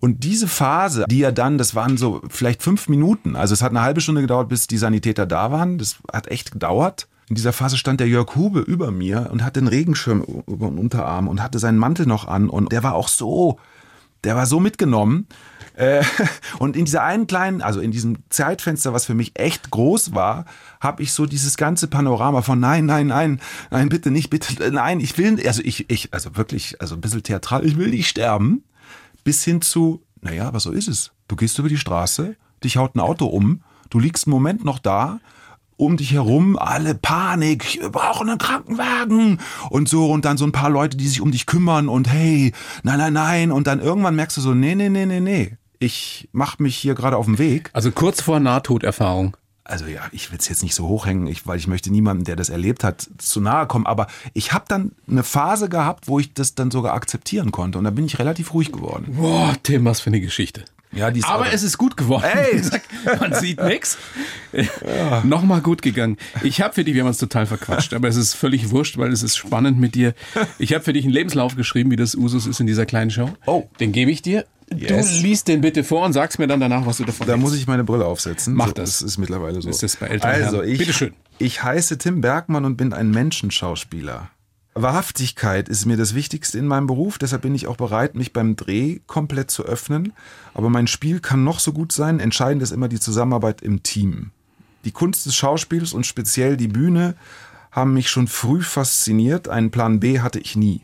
Und diese Phase, die ja dann, das waren so vielleicht fünf Minuten, also es hat eine halbe Stunde gedauert, bis die Sanitäter da waren. Das hat echt gedauert. In dieser Phase stand der Jörg Hube über mir und hatte einen Regenschirm über den Unterarm und hatte seinen Mantel noch an und der war auch so, der war so mitgenommen. Äh, und in dieser einen kleinen, also in diesem Zeitfenster, was für mich echt groß war, habe ich so dieses ganze Panorama von nein, nein, nein, nein, bitte nicht, bitte, nein, ich will, also ich, ich, also wirklich, also ein bisschen theatral, ich will nicht sterben bis hin zu, naja, aber so ist es. Du gehst über die Straße, dich haut ein Auto um, du liegst einen Moment noch da, um dich herum alle Panik, wir brauchen einen Krankenwagen und so und dann so ein paar Leute, die sich um dich kümmern und hey, nein, nein, nein und dann irgendwann merkst du so, nee, nee, nee, nee, nee, ich mach mich hier gerade auf den Weg. Also kurz vor Nahtoderfahrung also ja, ich will es jetzt nicht so hochhängen, ich, weil ich möchte niemandem, der das erlebt hat, zu nahe kommen. Aber ich habe dann eine Phase gehabt, wo ich das dann sogar akzeptieren konnte. Und da bin ich relativ ruhig geworden. Boah, Tim, was für eine Geschichte. Ja, die ist aber es ist gut geworden. Ey. Man sieht nichts. Ja. Nochmal gut gegangen. Ich habe für dich, wir haben uns total verquatscht, aber es ist völlig wurscht, weil es ist spannend mit dir. Ich habe für dich einen Lebenslauf geschrieben, wie das Usus ist in dieser kleinen Show. Oh. Den gebe ich dir. Yes. Du liest den bitte vor und sagst mir dann danach, was du davon Da muss ich meine Brille aufsetzen. Mach das. Das ist mittlerweile so. Ist das bei Eltern also, ich, bitte schön. Ich heiße Tim Bergmann und bin ein Menschenschauspieler. Wahrhaftigkeit ist mir das Wichtigste in meinem Beruf, deshalb bin ich auch bereit, mich beim Dreh komplett zu öffnen. Aber mein Spiel kann noch so gut sein, entscheidend ist immer die Zusammenarbeit im Team. Die Kunst des Schauspiels und speziell die Bühne haben mich schon früh fasziniert, einen Plan B hatte ich nie.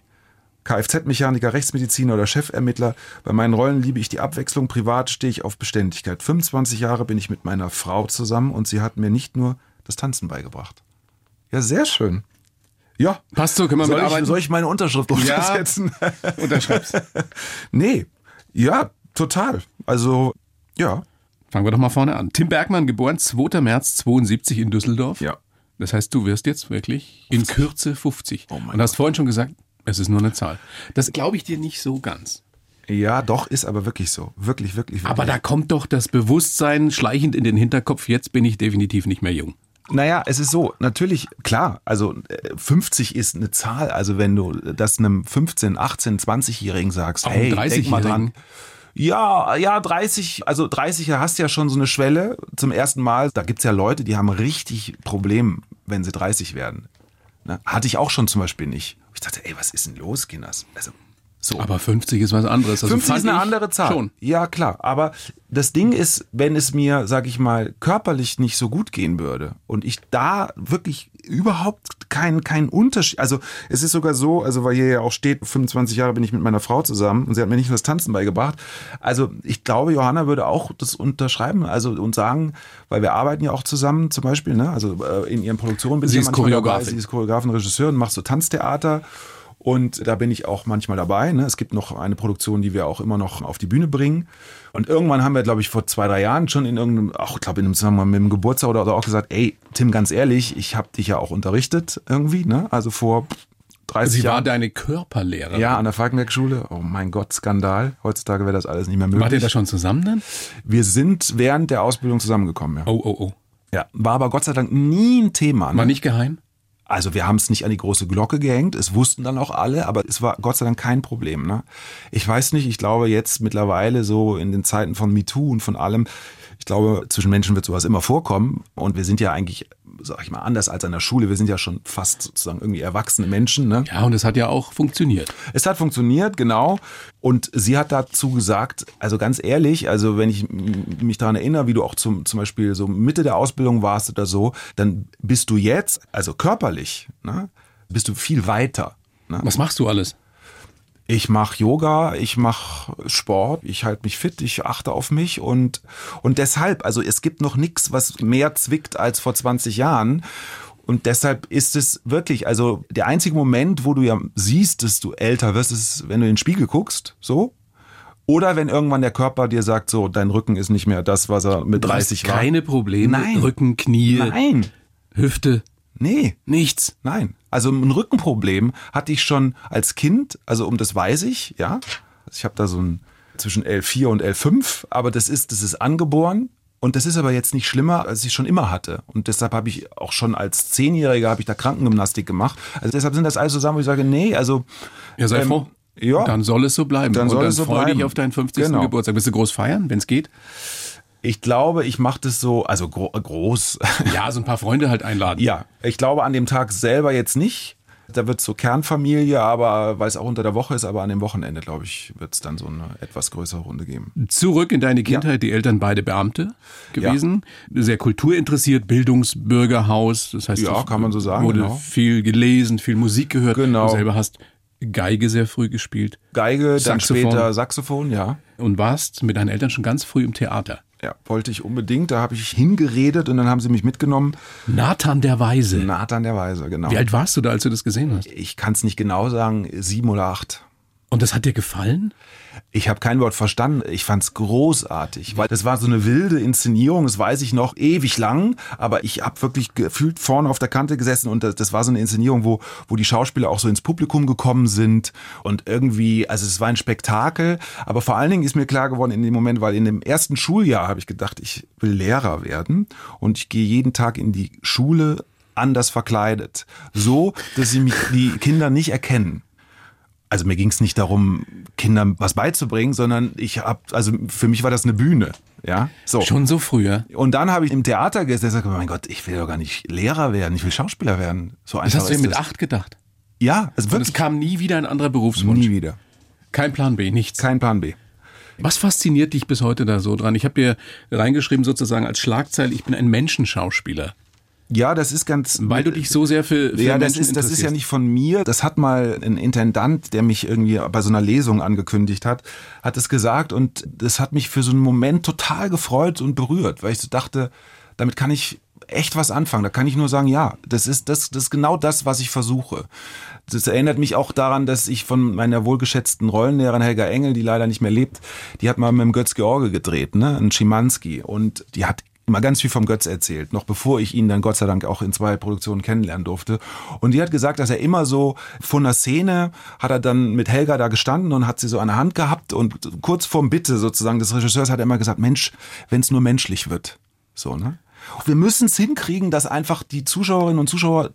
Kfz-Mechaniker, Rechtsmediziner oder Chefermittler. Bei meinen Rollen liebe ich die Abwechslung, privat stehe ich auf Beständigkeit. 25 Jahre bin ich mit meiner Frau zusammen und sie hat mir nicht nur das Tanzen beigebracht. Ja, sehr schön. Ja. Passt so, können wir soll ich, soll ich meine Unterschrift untersetzen? Ja, unterschreib's. nee. Ja, total. Also, ja. Fangen wir doch mal vorne an. Tim Bergmann, geboren 2. März 72 in Düsseldorf. Ja. Das heißt, du wirst jetzt wirklich in Kürze 50. Oh mein Und hast vorhin schon gesagt, es ist nur eine Zahl. Das glaube ich dir nicht so ganz. Ja, doch, ist aber wirklich so. Wirklich, wirklich, wirklich. Aber da kommt doch das Bewusstsein schleichend in den Hinterkopf, jetzt bin ich definitiv nicht mehr jung. Naja, es ist so, natürlich, klar, also äh, 50 ist eine Zahl, also wenn du das einem 15, 18, 20-Jährigen sagst, Auch hey, denk mal 30-Jährigen. dran. Ja, ja, 30, also 30 hast ja schon so eine Schwelle zum ersten Mal. Da gibt's ja Leute, die haben richtig Problem, wenn sie 30 werden. Ne? Hatte ich auch schon zum Beispiel nicht. Ich dachte, ey, was ist denn los, Kinders? Also, so. Aber 50 ist was anderes. Also 50 fand ist eine andere Zahl. Schon. Ja, klar. Aber das Ding ist, wenn es mir, sag ich mal, körperlich nicht so gut gehen würde und ich da wirklich überhaupt keinen keinen Unterschied, also es ist sogar so, also weil hier ja auch steht, 25 Jahre bin ich mit meiner Frau zusammen und sie hat mir nicht nur das Tanzen beigebracht. Also ich glaube, Johanna würde auch das unterschreiben, also und sagen, weil wir arbeiten ja auch zusammen zum Beispiel, ne? also äh, in ihren Produktionen bin Sie ich ist manchmal dabei. Choreografin. Sie ist Choreografin, Regisseurin, macht so Tanztheater. Und da bin ich auch manchmal dabei. Ne? Es gibt noch eine Produktion, die wir auch immer noch auf die Bühne bringen. Und irgendwann haben wir, glaube ich, vor zwei, drei Jahren schon in irgendeinem, auch ich glaube in einem Zusammenhang mit dem Geburtstag oder, oder auch gesagt, ey, Tim, ganz ehrlich, ich habe dich ja auch unterrichtet irgendwie, ne? Also vor 30 Sie war Jahren. deine Körperlehrerin. ja, an der Falkenberg-Schule. Oh mein Gott, Skandal. Heutzutage wäre das alles nicht mehr möglich. Wart ihr da schon zusammen dann? Wir sind während der Ausbildung zusammengekommen, ja. Oh, oh, oh. ja. War aber Gott sei Dank nie ein Thema. Ne? War nicht geheim? Also wir haben es nicht an die große Glocke gehängt, es wussten dann auch alle, aber es war Gott sei Dank kein Problem. Ne? Ich weiß nicht, ich glaube jetzt mittlerweile so in den Zeiten von MeToo und von allem, ich glaube, zwischen Menschen wird sowas immer vorkommen und wir sind ja eigentlich, sag ich mal, anders als an der Schule, wir sind ja schon fast sozusagen irgendwie erwachsene Menschen. Ne? Ja, und es hat ja auch funktioniert. Es hat funktioniert, genau. Und sie hat dazu gesagt, also ganz ehrlich, also wenn ich mich daran erinnere, wie du auch zum, zum Beispiel so Mitte der Ausbildung warst oder so, dann bist du jetzt, also körperlich, ne, bist du viel weiter. Ne? Was machst du alles? Ich mache Yoga, ich mache Sport, ich halte mich fit, ich achte auf mich und, und deshalb, also es gibt noch nichts, was mehr zwickt als vor 20 Jahren. Und deshalb ist es wirklich, also der einzige Moment, wo du ja siehst, dass du älter wirst, ist, wenn du in den Spiegel guckst, so. Oder wenn irgendwann der Körper dir sagt, so, dein Rücken ist nicht mehr das, was er mit Du 30 hast war. keine Probleme. Nein. Rücken, Knie, Nein, Hüfte, nee. nichts. Nein. Also ein Rückenproblem hatte ich schon als Kind, also um das weiß ich, ja. Also ich habe da so ein zwischen L4 und L5, aber das ist, das ist angeboren. Und das ist aber jetzt nicht schlimmer, als ich schon immer hatte. Und deshalb habe ich auch schon als Zehnjähriger habe ich da Krankengymnastik gemacht. Also deshalb sind das alles so Sachen, wo ich sage, nee, also Ja, sei Ähm, froh. ja. Dann soll es so bleiben. Dann und soll dann es so freu bleiben. dich auf deinen 50. Genau. Geburtstag. Willst du groß feiern, wenn es geht? Ich glaube, ich mache das so, also gro groß. Ja, so ein paar Freunde halt einladen. ja, ich glaube an dem Tag selber jetzt nicht. Da wird so Kernfamilie, aber weil es auch unter der Woche ist, aber an dem Wochenende, glaube ich, wird es dann so eine etwas größere Runde geben. Zurück in deine Kindheit, die Eltern beide Beamte gewesen, sehr kulturinteressiert, Bildungsbürgerhaus, das heißt, Ja, kann man so sagen, wurde genau. viel gelesen, viel Musik gehört. Genau. Du selber hast Geige sehr früh gespielt Geige, dann Saxophon. später Saxophon, ja. und warst mit deinen Eltern schon ganz früh im Theater. Ja, wollte ich unbedingt. Da habe ich hingeredet und dann haben sie mich mitgenommen. Nathan der Weise. Nathan der Weise, genau. Wie alt warst du da, als du das gesehen hast? Ich kann es nicht genau sagen, sieben oder acht. Und das hat dir gefallen? Ich habe kein Wort verstanden. Ich fand's großartig, weil das war so eine wilde Inszenierung. Das weiß ich noch ewig lang, aber ich habe wirklich gefühlt vorne auf der Kante gesessen und das, das war so eine Inszenierung, wo wo die Schauspieler auch so ins Publikum gekommen sind und irgendwie, also es war ein Spektakel. Aber vor allen Dingen ist mir klar geworden in dem Moment, weil in dem ersten Schuljahr habe ich gedacht, ich will Lehrer werden und ich gehe jeden Tag in die Schule anders verkleidet, so dass sie mich die Kinder nicht erkennen also mir ging es nicht darum, Kindern was beizubringen, sondern ich habe, also für mich war das eine Bühne, ja. So. Schon so früher. Und dann habe ich im Theater gesessen und gesagt, oh mein Gott, ich will doch gar nicht Lehrer werden, ich will Schauspieler werden. So Das einfach hast du dir mit das. acht gedacht. Ja, also Und wirklich es kam nie wieder ein anderer Berufswunsch. nie wieder. Kein Plan B, nichts. Kein Plan B. Was fasziniert dich bis heute da so dran? Ich habe dir reingeschrieben sozusagen als Schlagzeile, ich bin ein Menschenschauspieler. Ja, das ist ganz. Weil du dich so sehr für, für ja, das Menschen ist, das ist ja nicht von mir. Das hat mal ein Intendant, der mich irgendwie bei so einer Lesung angekündigt hat, hat es gesagt und das hat mich für so einen Moment total gefreut und berührt, weil ich so dachte, damit kann ich echt was anfangen. Da kann ich nur sagen, ja, das ist, das, das ist genau das, was ich versuche. Das erinnert mich auch daran, dass ich von meiner wohlgeschätzten Rollenlehrerin Helga Engel, die leider nicht mehr lebt, die hat mal mit dem Götz George gedreht, ne, ein Schimanski. Und die hat immer ganz viel vom Götz erzählt, noch bevor ich ihn dann Gott sei Dank auch in zwei Produktionen kennenlernen durfte. Und die hat gesagt, dass er immer so von der Szene hat er dann mit Helga da gestanden und hat sie so an der Hand gehabt und kurz vorm Bitte sozusagen des Regisseurs hat er immer gesagt, Mensch, wenn es nur menschlich wird. So, ne? Wir müssen es hinkriegen, dass einfach die Zuschauerinnen und Zuschauer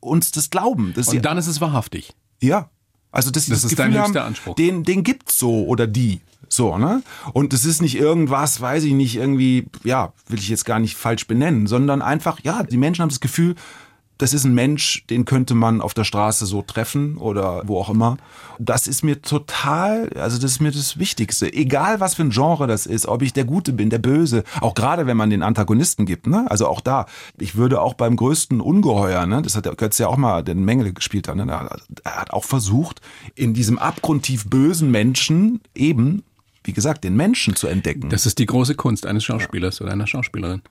uns das glauben. Und dann ist es wahrhaftig. ja. Also dass sie Das das, ist Gefühl dein höchster haben, Anspruch. Den, den gibt's so oder die. So, ne? Und es ist nicht irgendwas, weiß ich nicht, irgendwie, ja, will ich jetzt gar nicht falsch benennen, sondern einfach, ja, die Menschen haben das Gefühl, das ist ein Mensch, den könnte man auf der Straße so treffen oder wo auch immer. Das ist mir total, also das ist mir das Wichtigste. Egal was für ein Genre das ist, ob ich der Gute bin, der Böse, auch gerade wenn man den Antagonisten gibt, ne? Also auch da, ich würde auch beim größten Ungeheuer, ne? Das hat der Götz ja auch mal den Mengele gespielt, ne? Er hat auch versucht, in diesem abgrundtief bösen Menschen eben, wie gesagt, den Menschen zu entdecken. Das ist die große Kunst eines Schauspielers oder einer Schauspielerin.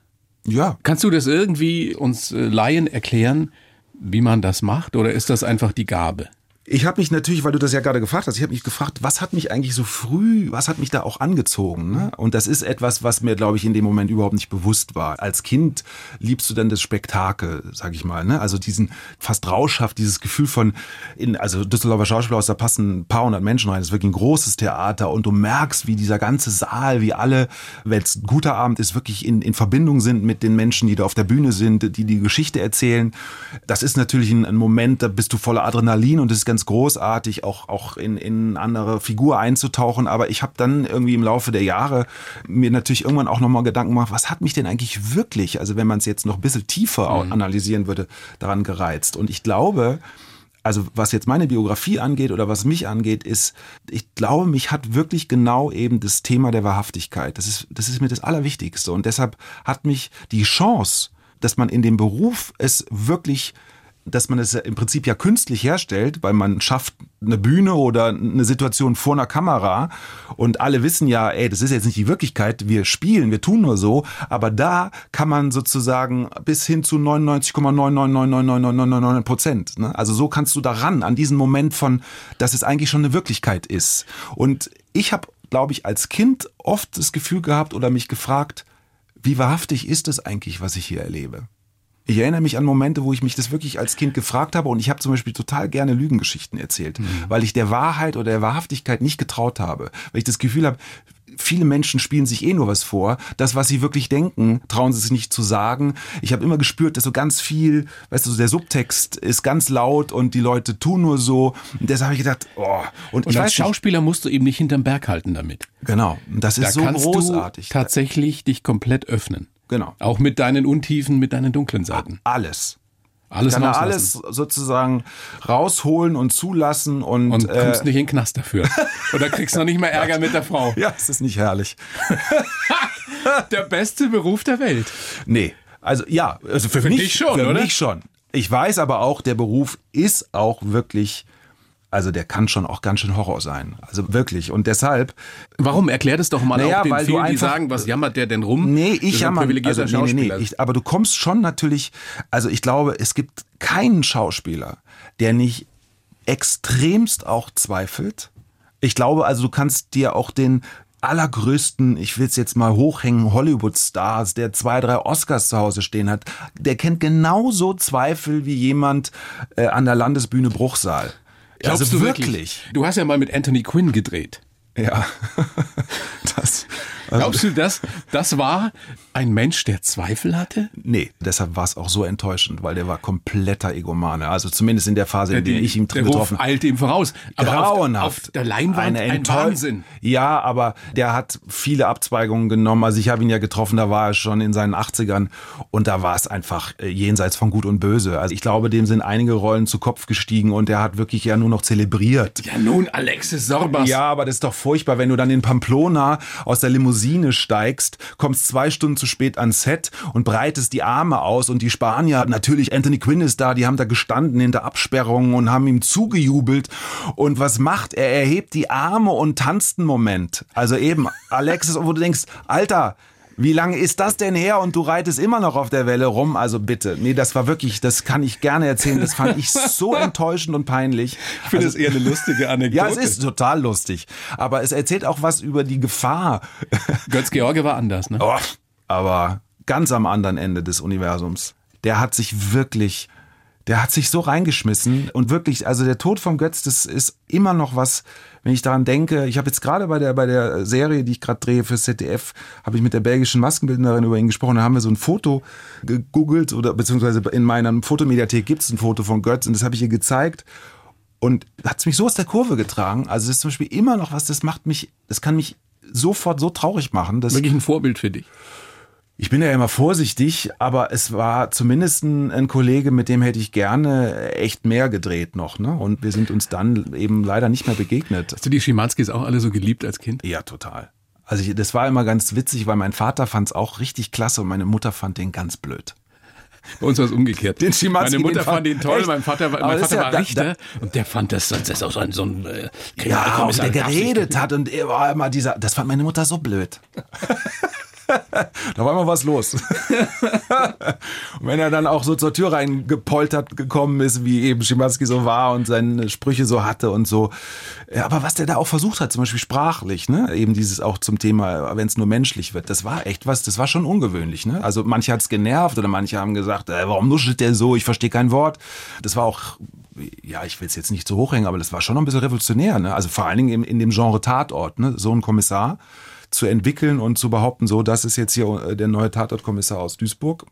Ja, Kannst du das irgendwie uns äh, Laien erklären, wie man das macht? Oder ist das einfach die Gabe? Ich habe mich natürlich, weil du das ja gerade gefragt hast, ich habe mich gefragt, was hat mich eigentlich so früh, was hat mich da auch angezogen? Ne? Und das ist etwas, was mir, glaube ich, in dem Moment überhaupt nicht bewusst war. Als Kind liebst du dann das Spektakel, sag ich mal. Ne? Also diesen fast rauschhaft, dieses Gefühl von, in, also Düsseldorfer Schauspielhaus, da passen ein paar hundert Menschen rein. Das ist wirklich ein großes Theater und du merkst, wie dieser ganze Saal, wie alle, wenn es ein guter Abend ist, wirklich in, in Verbindung sind mit den Menschen, die da auf der Bühne sind, die die Geschichte erzählen. Das ist natürlich ein, ein Moment, da bist du voller Adrenalin und es ist ganz großartig, auch, auch in, in andere Figur einzutauchen. Aber ich habe dann irgendwie im Laufe der Jahre mir natürlich irgendwann auch nochmal Gedanken gemacht, was hat mich denn eigentlich wirklich, also wenn man es jetzt noch ein bisschen tiefer analysieren würde, daran gereizt. Und ich glaube, also was jetzt meine Biografie angeht oder was mich angeht, ist, ich glaube, mich hat wirklich genau eben das Thema der Wahrhaftigkeit. Das ist, das ist mir das Allerwichtigste. Und deshalb hat mich die Chance, dass man in dem Beruf es wirklich dass man es im Prinzip ja künstlich herstellt, weil man schafft eine Bühne oder eine Situation vor einer Kamera und alle wissen ja, ey, das ist jetzt nicht die Wirklichkeit, wir spielen, wir tun nur so, aber da kann man sozusagen bis hin zu 99,9999999 Prozent. Ne? Also so kannst du daran an diesen Moment von, dass es eigentlich schon eine Wirklichkeit ist. Und ich habe, glaube ich, als Kind oft das Gefühl gehabt oder mich gefragt, wie wahrhaftig ist es eigentlich, was ich hier erlebe? Ich erinnere mich an Momente, wo ich mich das wirklich als Kind gefragt habe und ich habe zum Beispiel total gerne Lügengeschichten erzählt, weil ich der Wahrheit oder der Wahrhaftigkeit nicht getraut habe. Weil ich das Gefühl habe, viele Menschen spielen sich eh nur was vor. Das, was sie wirklich denken, trauen sie sich nicht zu sagen. Ich habe immer gespürt, dass so ganz viel, weißt du, so der Subtext ist ganz laut und die Leute tun nur so. Und deshalb habe ich gedacht, oh. Und, Und ich als weiß nicht, Schauspieler musst du eben nicht hinterm Berg halten damit. genau, das ist Da so großartig. du tatsächlich dich komplett öffnen. Genau. Auch mit deinen Untiefen, mit deinen dunklen Seiten. Alles. Alles kann er rauslassen. alles sozusagen rausholen und zulassen und, Und äh, kommst nicht in den Knast dafür. Oder kriegst noch nicht mal Ärger mit der Frau. ja, es ist nicht herrlich. Der beste Beruf der Welt. Nee, also ja, also für, Für mich dich schon, für oder? mich schon. Ich weiß aber auch, der Beruf ist auch wirklich, also der kann schon auch ganz schön Horror sein. Also wirklich. Und deshalb, Warum? Erklär das doch mal Naja, auch den weil vielen, die einfach- sagen, was jammert der denn rum? nee, ich jammer, also nee, nee, nee, ich, aber du kommst schon natürlich, also ich glaube, es gibt keinen Schauspieler, der nicht extremst auch zweifelt. Ich glaube, also du kannst dir auch den allergrößten, ich will es jetzt mal hochhängen, Hollywood-Stars, der zwei, drei Oscars zu Hause stehen hat, der kennt genauso Zweifel wie jemand äh, an der Landesbühne Bruchsal. Glaubst also du wirklich? Du hast ja mal mit Anthony Quinn gedreht. Ja. das, Glaubst du, das, das war ein Mensch, der Zweifel hatte? Nee, deshalb war es auch so enttäuschend, weil der war kompletter Egomane. Also zumindest in der Phase, in der ich ihn der getroffen Ruf eilte ihm voraus. Aber auf, Grauenhaft. auf der Leinwand Eine ein Wahnsinn. Ja, aber der hat viele Abzweigungen genommen. Also ich habe ihn ja getroffen, da war er schon in seinen 80ern und da war es einfach äh, jenseits von Gut und Böse. Also ich glaube, dem sind einige Rollen zu Kopf gestiegen und der hat wirklich ja nur noch zelebriert. Ja nun, Alexis Sorbas. Ja, aber das ist doch furchtbar, wenn du dann in Pamplona aus der Limousine steigst, kommst zwei Stunden zu spät ans Set und breitest die Arme aus und die Spanier, natürlich Anthony Quinn ist da, die haben da gestanden hinter Absperrungen und haben ihm zugejubelt. Und was macht er? Er hebt die Arme und tanzt einen Moment. Also eben, Alexis, wo du denkst, Alter, Wie lange ist das denn her und du reitest immer noch auf der Welle rum? Also bitte. Nee, das war wirklich, das kann ich gerne erzählen. Das fand ich so enttäuschend und peinlich. Ich finde Also- es eher eine lustige Anekdote. Ja, es ist total lustig. Aber es erzählt auch was über die Gefahr. Götz-George war anders, ne? Oh, aber ganz am anderen Ende des Universums. Der hat sich wirklich, der hat sich so reingeschmissen und wirklich, also der Tod vom Götz, das ist immer noch was, wenn ich daran denke. Ich habe jetzt gerade bei der bei der Serie, die ich gerade drehe für ZDF, habe ich mit der belgischen Maskenbildnerin über ihn gesprochen. Da haben wir so ein Foto gegoogelt oder beziehungsweise in meiner Fotomediathek gibt es ein Foto von Götz und das habe ich ihr gezeigt. Und hat mich so aus der Kurve getragen. Also das ist zum Beispiel immer noch was, das macht mich, das kann mich sofort so traurig machen. Dass Wirklich ein Vorbild für dich. Ich bin ja immer vorsichtig, aber es war zumindest ein, ein Kollege, mit dem hätte ich gerne echt mehr gedreht noch. Ne? Und wir sind uns dann eben leider nicht mehr begegnet. Hast du die Schimanskis auch alle so geliebt als Kind? Ja, total. Also ich, das war immer ganz witzig, weil mein Vater fand es auch richtig klasse und meine Mutter fand den ganz blöd. Bei uns war es umgekehrt. Den Schimanski, Meine Mutter den fand ihn toll, Echt? mein Vater Aber mein Vater ja- war da- Richter und der fand das, das ist auch so ein, so ein äh, Ja, und Kriminalkommissar, der geredet hat und er war immer dieser, das fand meine Mutter so blöd. da war immer was los. und wenn er dann auch so zur Tür reingepoltert gekommen ist, wie eben Schimanski so war und seine Sprüche so hatte und so. Ja, aber was der da auch versucht hat, zum Beispiel sprachlich, ne, eben dieses auch zum Thema, wenn es nur menschlich wird, das war echt was, das war schon ungewöhnlich, ne. Also manche hat's genervt oder manche haben gesagt, äh, warum nuschelt der so, ich verstehe kein Wort. Das war auch ja, ich will es jetzt nicht zu hoch hängen, aber das war schon noch ein bisschen revolutionär. Ne? Also vor allen Dingen in, in dem Genre Tatort, ne? so ein Kommissar zu entwickeln und zu behaupten, so, das ist jetzt hier äh, der neue Tatortkommissar aus Duisburg.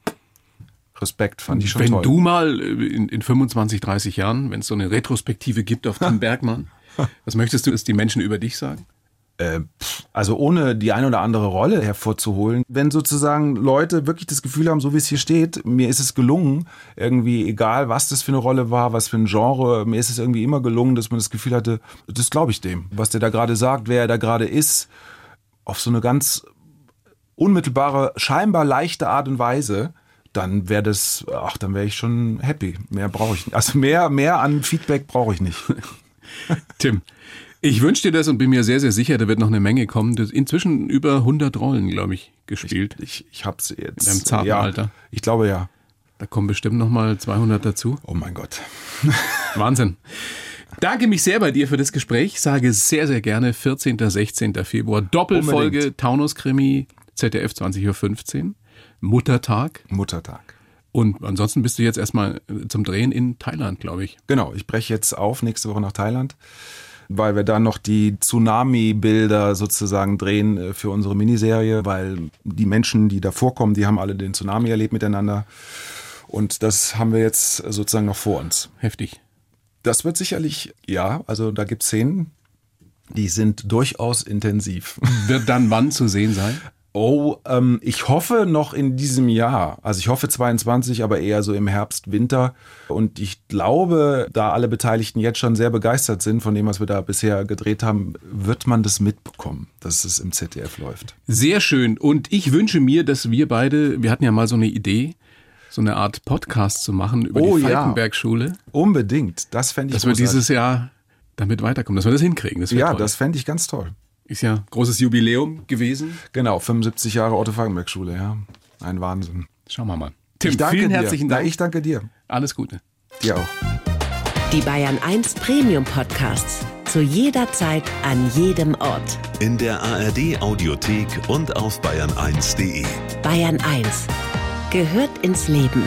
Respekt, fand ich schon Wenn toll. du mal äh, in, in 25, 30 Jahren, wenn es so eine Retrospektive gibt auf Tim Bergmann, was möchtest du, dass die Menschen über dich sagen? Äh, also ohne die eine oder andere Rolle hervorzuholen, wenn sozusagen Leute wirklich das Gefühl haben, so wie es hier steht, mir ist es gelungen, irgendwie egal was das für eine Rolle war, was für ein Genre, mir ist es irgendwie immer gelungen, dass man das Gefühl hatte, das glaube ich dem, was der da gerade sagt, wer er da gerade ist, auf so eine ganz unmittelbare, scheinbar leichte Art und Weise, dann wäre das, ach, dann wäre ich schon happy. Mehr brauche ich nicht. Also mehr, mehr an Feedback brauche ich nicht. Tim, ich wünsche dir das und bin mir sehr, sehr sicher, da wird noch eine Menge kommen. Du hast inzwischen über 100 Rollen, glaube ich, gespielt. Ich, ich hab's jetzt. In deinem zarten ja, Alter. Ich glaube ja. Da kommen bestimmt noch mal 200 dazu. Oh mein Gott. Wahnsinn. Danke mich sehr bei dir für das Gespräch. Sage sehr, sehr gerne 14. 16. Februar. Doppelfolge Unbedingt. Taunus-Krimi, ZDF 20.15 Uhr. Muttertag. Muttertag. Und ansonsten bist du jetzt erstmal äh, zum Drehen in Thailand, glaube ich. Genau, ich breche jetzt auf nächste Woche nach Thailand, weil wir da noch die Tsunami-Bilder sozusagen drehen äh, für unsere Miniserie, weil die Menschen, die da vorkommen, die haben alle den Tsunami erlebt miteinander. Und das haben wir jetzt sozusagen noch vor uns. Heftig. Das wird sicherlich, ja, also da gibt es Szenen, die sind durchaus intensiv. Wird dann wann zu sehen sein? Oh, ähm, ich hoffe noch in diesem Jahr. Also ich hoffe 22, aber eher so im Herbst, Winter. Und ich glaube, da alle Beteiligten jetzt schon sehr begeistert sind von dem, was wir da bisher gedreht haben, wird man das mitbekommen, dass es im ZDF läuft. Sehr schön. Und ich wünsche mir, dass wir beide, wir hatten ja mal so eine Idee, so eine Art Podcast zu machen über Oh die ja. Falkenberg-Schule, Unbedingt. Das fände ich dass wir großartig. dieses Jahr damit weiterkommen, dass wir das hinkriegen. Das wäre Ja, toll. das fände ich ganz toll. ist ja großes Jubiläum gewesen. Genau, 75 Jahre Otto Falkenberg Schule, ja. Ein Wahnsinn. Schauen wir mal. Tim, ich danke vielen dir. herzlichen Na, Dank. ich danke dir. Alles Gute. Dir auch. Die Bayern 1 Premium Podcasts. Zu jeder Zeit, an jedem Ort. In der ARD Audiothek und auf bayern1.de. Bayern 1 gehört ins Leben.